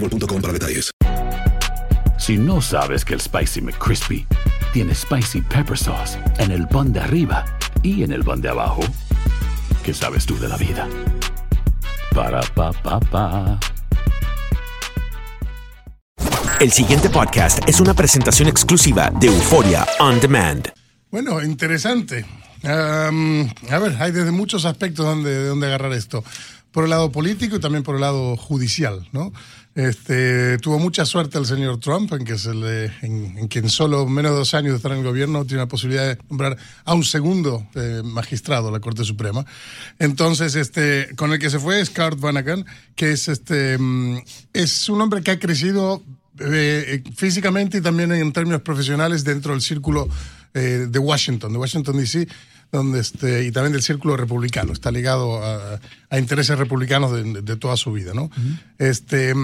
boostmobile.com para detalles. Si no sabes que el Spicy McCrispy tiene Spicy Pepper Sauce en el pan de arriba y en el pan de abajo, ¿qué sabes tú de la vida? Para, pa, pa, pa. El siguiente podcast es una presentación exclusiva de Euforia On Demand. Bueno, interesante. Am, a ver, hay desde muchos aspectos donde, de donde agarrar esto. Por el lado político y también por el lado judicial, ¿no? Este, tuvo mucha suerte el señor Trump en que, se le, en, en solo menos de dos años de estar en el gobierno tiene la posibilidad de nombrar a un segundo eh, magistrado a la Corte Suprema. Entonces, este, con el que se fue es Cart Vanagan, que es, este, mm, es un hombre que ha crecido eh, físicamente y también en términos profesionales dentro del círculo eh, de Washington, de Washington DC, donde este, y también del círculo republicano. Está ligado a, a intereses republicanos de, de toda su vida, ¿no? Este.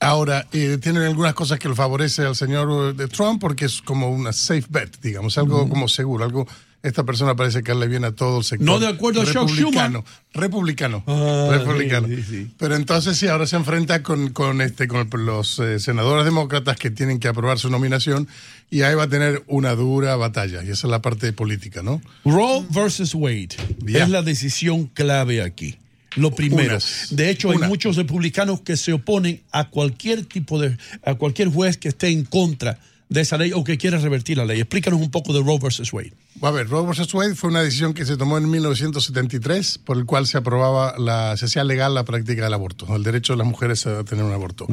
Ahora, eh, tienen algunas cosas que le favorece al señor de Trump porque es como una safe bet, digamos, algo como seguro, algo... Esta persona parece que le viene a todo el sector. No de acuerdo a Chuck republicano. Republicano. Ah, republicano. sí, sí. Pero entonces sí, ahora se enfrenta con, con, este, con los eh, senadores demócratas que tienen que aprobar su nominación y ahí va a tener una dura batalla. Y esa es la parte política, ¿no? Roe versus Wade es la decisión clave aquí. Lo primero. Unas. de hecho, Una. hay muchos republicanos que se oponen a cualquier tipo de, a cualquier juez que esté en contra de esa ley o que quiera revertir la ley. Explícanos un poco de Roe versus Wade. A ver, Roe vs. Wade fue una decisión que se tomó en 1973 por el cual se aprobaba, la, se hacía legal la práctica del aborto, el derecho de las mujeres a tener un aborto.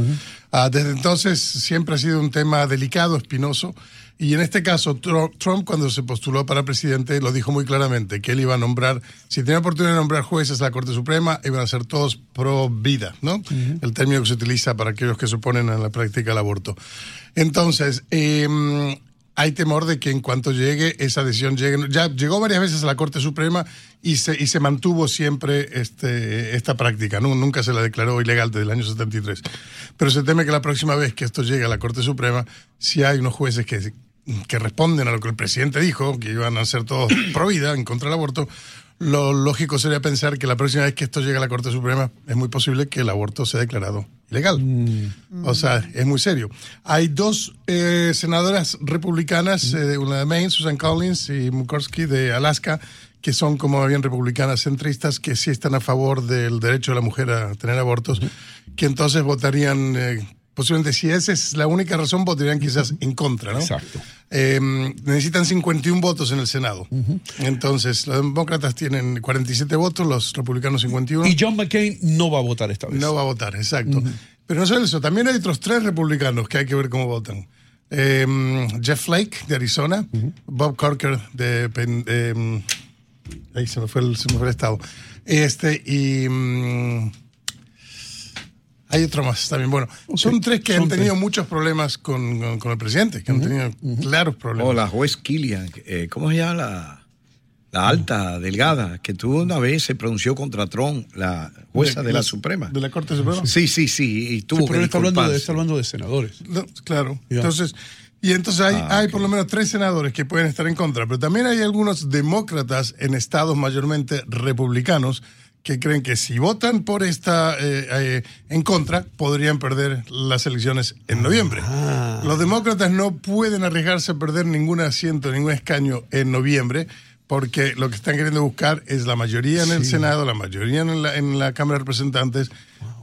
Ah, desde entonces siempre ha sido un tema delicado, espinoso, y en este caso Tru- Trump cuando se postuló para presidente lo dijo muy claramente, que él iba a nombrar, si tenía oportunidad de nombrar jueces a la Corte Suprema, iban a ser todos pro vida, ¿no? El término que se utiliza para aquellos que se oponen a la práctica del aborto. Entonces, em, hay temor de que en cuanto llegue esa decisión llegue ya llegó varias veces a la Corte Suprema y se y se mantuvo siempre este esta práctica ¿no? nunca se la declaró ilegal desde el año 73 pero se teme que la próxima vez que esto llegue a la Corte Suprema si hay unos jueces que que responden a lo que el presidente dijo que iban a ser todos pro vida en contra del aborto lo lógico sería pensar que la próxima vez que esto llegue a la Corte Suprema es muy posible que el aborto sea declarado ilegal. O sea, es muy serio. Hay dos eh, senadoras republicanas, eh, una de Maine, Susan Collins, y Murkowski de Alaska, que son como bien republicanas centristas, que sí están a favor del derecho de la mujer a tener abortos, que entonces votarían, eh, posiblemente si esa es la única razón, votarían quizás en contra, ¿no? Exacto. Eh, necesitan 51 votos en el Senado. Entonces, los demócratas tienen 47 votos, los republicanos 51. Y John McCain no va a votar esta vez. No va a votar, exacto. Pero no solo eso, también hay otros tres republicanos que hay que ver cómo votan. Eh, Jeff Flake, de Arizona, Bob Corker, de... Mm, ahí se me, fue el, se me fue el estado. Este, y... mm, hay otro más también. Bueno, son tres que son han tenido tres. muchos problemas con, con- con el presidente, que han tenido claros problemas. O la juez Killian, eh, ¿cómo se llama la, la alta, delgada, que tuvo una vez se pronunció contra Trump, la jueza de, la, Suprema. ¿De la Corte Suprema? Sí, sí, sí. Y tuvo Sí, pero que está hablando, de, disculparse. está hablando de senadores. No, claro. Entonces, y entonces hay, Ah, hay por lo menos tres senadores que pueden estar en contra, pero también hay algunos demócratas en estados mayormente republicanos que creen que si votan por esta eh, eh, en contra podrían perder las elecciones en noviembre. Ah. Los demócratas no pueden arriesgarse a perder ningún asiento, ningún escaño en noviembre. Porque lo que están queriendo buscar es la mayoría en el Senado, la mayoría en la, en la Cámara de Representantes,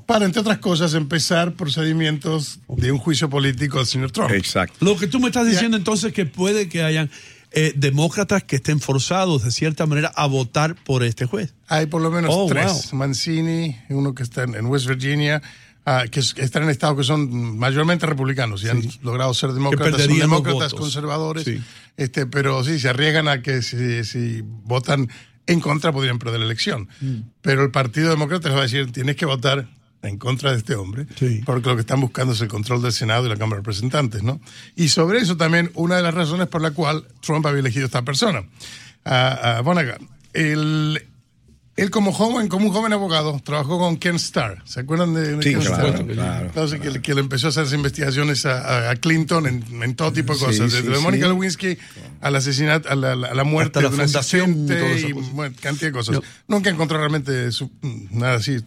para, entre otras cosas, empezar procedimientos de un juicio político al señor Trump. Exacto. Lo que tú me estás diciendo entonces que puede que hayan eh, demócratas que estén forzados de cierta manera a votar por este juez. Hay por lo menos Oh, tres. Mancini, uno que está en, West Virginia, ah, que, es- que están en estados que son mayormente republicanos y han logrado ser demócratas. Son demócratas conservadores. Sí. Este, pero sí, se arriesgan a que si, si votan en contra podrían perder la elección. Mm. Pero el Partido Demócrata les va a decir, tienes que votar en contra de este hombre, Sí. porque lo que están buscando es el control del Senado y la Cámara de Representantes, ¿no? Y sobre eso también una de las razones por la cual Trump había elegido a esta persona, a, a. El, él como joven, como un joven abogado, trabajó con Ken Starr. ¿Se acuerdan de, de Sí, Ken claro, Starr? claro, Entonces, que, que le empezó a hacer investigaciones a, Clinton en, en todo tipo de cosas, sí, desde sí. Mónica Lewinsky al asesinato, a la, a la muerte la de un asistente y bueno, cantidad de cosas. No. Nunca encontró realmente su- nada así.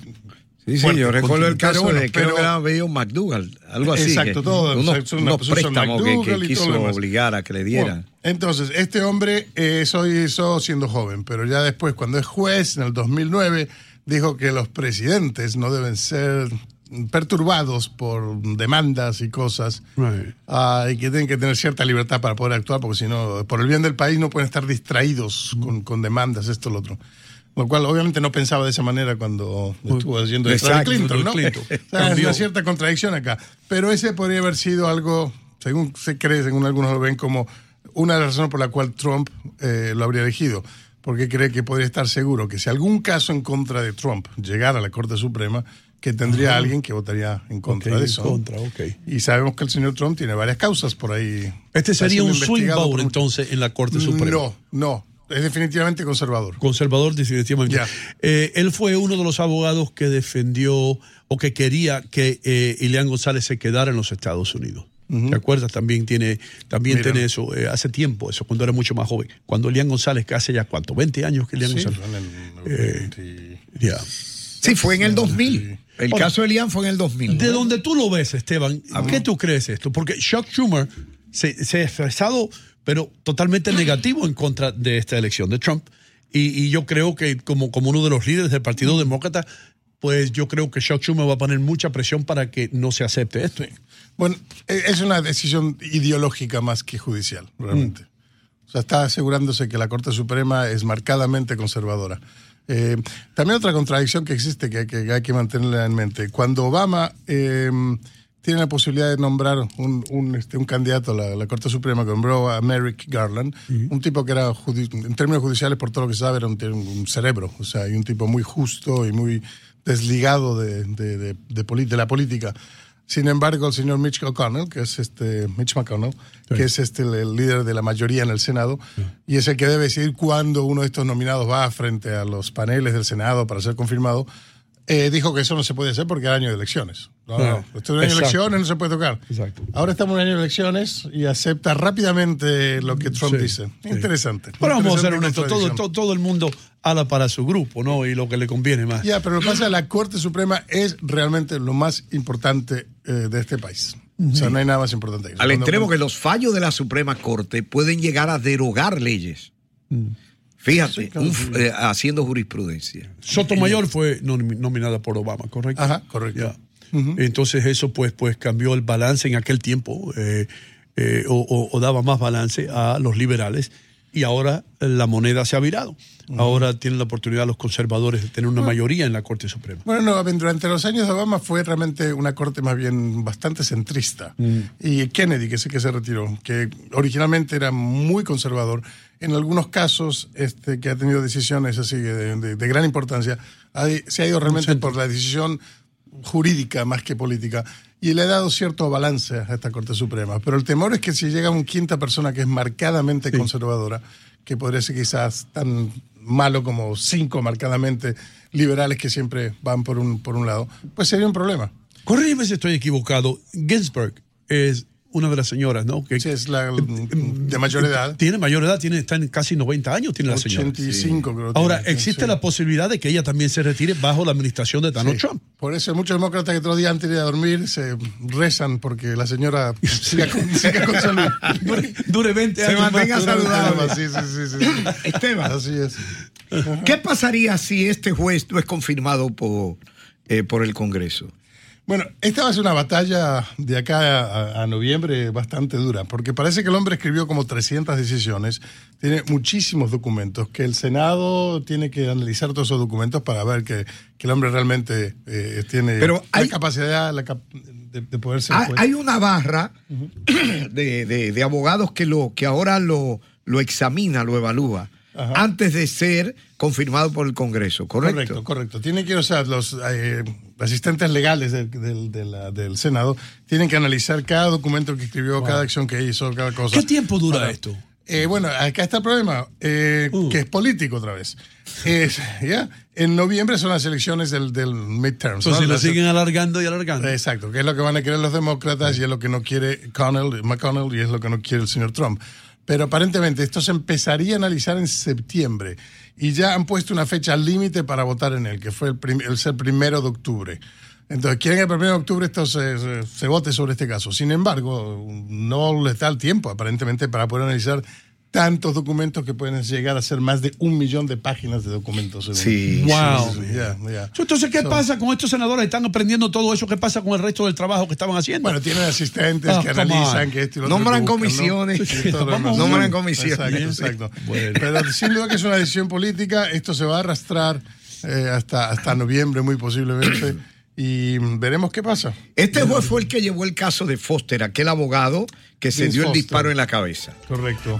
Sí, sí, yo recuerdo el caso bueno, de, creo pero- que era Bill McDougall, algo así. Exacto, que todo, Unos, una- préstamos que, McDougall que y todo quiso obligar a que le dieran. Bueno, entonces, este hombre eh, eso hizo siendo joven, pero ya después, cuando es juez, en el 2009, dijo que los presidentes no deben ser perturbados por demandas y cosas Right. ah, y que tienen que tener cierta libertad para poder actuar, porque si no, por el bien del país no pueden estar distraídos con, con demandas, esto, lo otro. Lo cual obviamente no pensaba de esa manera cuando estuvo haciendo esto de Exacto, Clinton, ¿no? Clinton. O sea, es Cambió. una cierta contradicción acá. Pero ese podría haber sido algo, según se cree, según algunos lo ven, como una de las razones por la cual Trump eh, lo habría elegido. Porque cree que podría estar seguro que si algún caso en contra de Trump llegara a la Corte Suprema, que tendría alguien que votaría en contra de en eso. contra, ok. Y sabemos que el señor Trump tiene varias causas por ahí. Este sería un swing vote por entonces en la Corte Suprema. No, no. Es definitivamente conservador. Conservador, definitivamente. Ya. Eh, él fue uno de los abogados que defendió o que quería que eh, Ileán González se quedara en los Estados Unidos. ¿Te acuerdas? También tiene, también Mira. tiene eso, eh, hace tiempo, eso, cuando era mucho más joven. Cuando Elian González, que hace ya cuánto, 20 años que Elian Sí, González. en el 20. Ya. Sí, fue en el 2000. El Ahora, caso de Elian fue en el 2000. De donde tú lo ves, Esteban, ¿qué tú crees esto? Porque Chuck Schumer se, se ha expresado, pero totalmente negativo en contra de esta elección de Trump. Y, y yo creo que como, como uno de los líderes del Partido Demócrata, pues yo creo que Chuck Schumer va a poner mucha presión para que no se acepte esto. Bueno, e- es una decisión ideológica más que judicial, realmente. O sea, está asegurándose que la Corte Suprema es marcadamente conservadora. Eh, también otra contradicción que existe que hay que, hay que mantenerla en mente. Cuando Obama eh, tiene la posibilidad de nombrar un, un, este, un candidato a la, la Corte Suprema, que nombró a Merrick Garland, un tipo que era, en términos judiciales, por todo lo que se sabe, era un, cerebro, o sea, y un tipo muy justo y muy desligado de, de, de- de poli- de la política. Sin embargo, el señor Mitch McConnell, que es este Mitch McConnell, que es este el, el líder de la mayoría en el Senado, y es el que debe decidir cuándo uno de estos nominados va frente a los paneles del Senado para ser confirmado, eh, dijo que eso no se puede hacer porque era año de elecciones. No, no, no. Esto es un año de elecciones, no se puede tocar. Exacto. Ahora estamos en año de elecciones y acepta rápidamente lo que Trump Sí, dice. sí. Interesante. Pero vamos a ser honestos, todo, todo, todo el mundo ala para su grupo, ¿no? Y lo que le conviene más. Ya, pero lo que pasa es que la Corte Suprema es realmente lo más importante eh, de este país. O sea, no hay nada más importante que eso. Al Cuando- extremo que los fallos de la Suprema Corte pueden llegar a derogar leyes. Fíjate, un f- eh, haciendo jurisprudencia. Sotomayor fue nomi- nominada por Obama, ¿correcto? Ajá, correcto. Entonces eso pues, pues cambió el balance en aquel tiempo eh, eh, o, o- o daba más balance a los liberales y ahora la moneda se ha virado. Ahora tienen la oportunidad los conservadores de tener una mayoría en la Corte Suprema. Bueno, no, durante los años de Obama fue realmente una corte más bien bastante centrista. Y Kennedy, que sé que se retiró, que originalmente era muy conservador, en algunos casos este, que ha tenido decisiones así de, de- de gran importancia, ha- se ha ido realmente por la decisión jurídica más que política. y le ha dado cierto balance a esta Corte Suprema. Pero el temor es que si llega una quinta persona que es marcadamente conservadora, que podría ser quizás tan malo como cinco marcadamente liberales que siempre van por un, por un lado, pues sería un problema. Corrígeme si estoy equivocado. Ginsburg es una de las señoras, ¿no? Que, Sí, es la de mayor edad. Tiene mayor edad, tiene, está en casi 90 años, tiene la señora. 85 creo. que Ahora, tiene, existe sí. la posibilidad de que ella también se retire bajo la administración de Donald Sí. Trump. Por eso muchos demócratas que otro día antes de ir a dormir se rezan porque la señora siga con, siga con salud. Dure, dure 20 Se años más. mantenga saludable. Sí, sí, sí, sí, sí. Esteban, Así es. ¿qué pasaría si este juez no es confirmado por, eh, por el Congreso? Bueno, esta va a ser una batalla de acá a, a noviembre bastante dura, porque parece que el hombre escribió como 300 decisiones, tiene muchísimos documentos, que el Senado tiene que analizar todos esos documentos para ver que, que el hombre realmente eh, tiene Pero la hay- capacidad la cap- de, de poder ser Hay, juez. hay una barra de, de- de abogados que, lo, que ahora lo, lo examina, lo evalúa, Ajá. antes de ser confirmado por el Congreso, ¿correcto? Correcto, correcto. Tienen que, o sea, los eh, asistentes legales del, del- de la- del Senado tienen que analizar cada documento que escribió, cada acción que hizo, cada cosa. ¿Qué tiempo dura esto? Eh, bueno, acá está el problema, eh, Uh. que es político otra vez. En noviembre son las elecciones del, del midterm. Entonces, si lo siguen alargando y alargando. Exacto, que es lo que van a querer los demócratas y es lo que no quiere Connell, McConnell y es lo que no quiere el señor Trump. Pero aparentemente esto se empezaría a analizar en septiembre y ya han puesto una fecha límite para votar en él, que fue el, prim- el ser primero de octubre. Entonces, quieren que el primero de octubre esto se, se- se vote sobre este caso. Sin embargo, no les da el tiempo, aparentemente, para poder analizar tantos documentos que pueden llegar a ser más de un millón de páginas de documentos. Sí, Wow. sí, sí. Entonces, ¿qué So- pasa con estos senadores? ¿Están aprendiendo todo eso? ¿Qué pasa con el resto del trabajo que estaban haciendo? Bueno, tienen asistentes Ah, que analizan on. que esto y lo otro Nombran que buscan, ¿no? comisiones. Vamos, nombran comisiones. Exacto, exacto. Bueno. Pero sin duda que es una decisión política. Esto se va a arrastrar eh, hasta, hasta noviembre, muy posiblemente. Y veremos qué pasa. Este juez fue el que llevó el caso de Foster, aquel abogado que se Vince dio el Foster. disparo en la cabeza. Correcto.